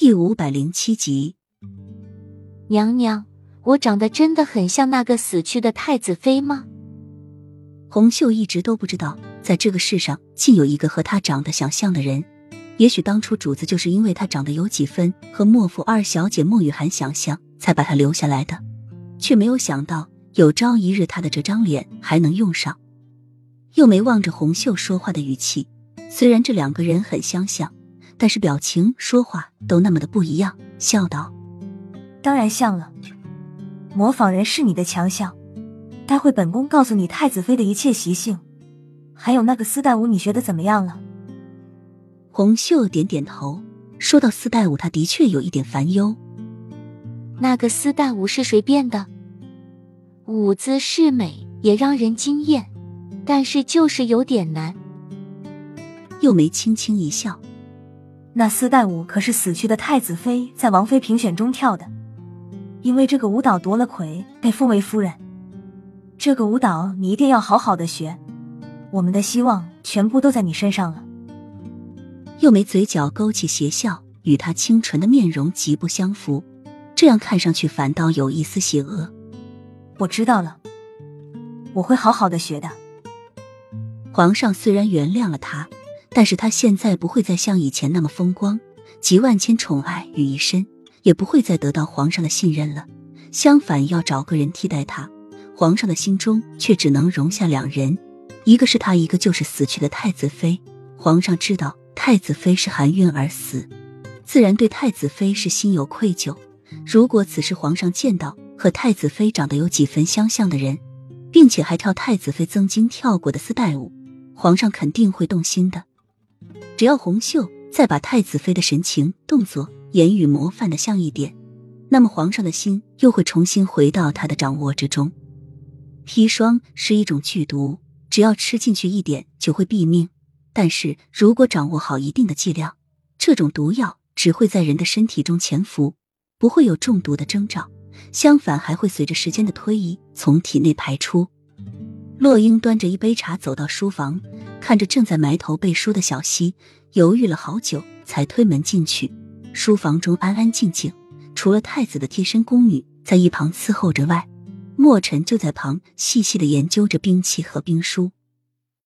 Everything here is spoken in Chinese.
第五百零七集，娘娘，我长得真的很像那个死去的太子妃吗？红袖一直都不知道，在这个世上竟有一个和她长得想像的人。也许当初主子就是因为她长得有几分和莫府二小姐莫雨涵想像，才把她留下来的，却没有想到有朝一日她的这张脸还能用上。又没望着红袖说话的语气，虽然这两个人很相像。但是表情、说话都那么的不一样，笑道：“当然像了，模仿人是你的强项。待会本宫告诉你太子妃的一切习性，还有那个丝带舞，你学的怎么样了？”红袖点点头，说到丝带舞，他的确有一点烦忧。那个丝带舞是谁变的？舞姿是美，也让人惊艳，但是就是有点难。又梅轻轻一笑。那丝带舞可是死去的太子妃在王妃评选中跳的，因为这个舞蹈夺了魁，被封为夫人。这个舞蹈你一定要好好的学，我们的希望全部都在你身上了。又梅嘴角勾起邪笑，与她清纯的面容极不相符，这样看上去反倒有一丝邪恶。我知道了，我会好好的学的。皇上虽然原谅了他。但是他现在不会再像以前那么风光，集万千宠爱于一身，也不会再得到皇上的信任了。相反，要找个人替代他，皇上的心中却只能容下两人，一个是他，一个就是死去的太子妃。皇上知道太子妃是含孕而死，自然对太子妃是心有愧疚。如果此时皇上见到和太子妃长得有几分相像的人，并且还跳太子妃曾经跳过的丝带舞，皇上肯定会动心的。只要红袖再把太子妃的神情、动作、言语模范的像一点，那么皇上的心又会重新回到他的掌握之中。砒霜是一种剧毒，只要吃进去一点就会毙命。但是如果掌握好一定的剂量，这种毒药只会在人的身体中潜伏，不会有中毒的征兆，相反还会随着时间的推移从体内排出。洛英端着一杯茶走到书房。看着正在埋头背书的小溪，犹豫了好久，才推门进去。书房中安安静静，除了太子的贴身宫女在一旁伺候着外，墨尘就在旁细细的研究着兵器和兵书。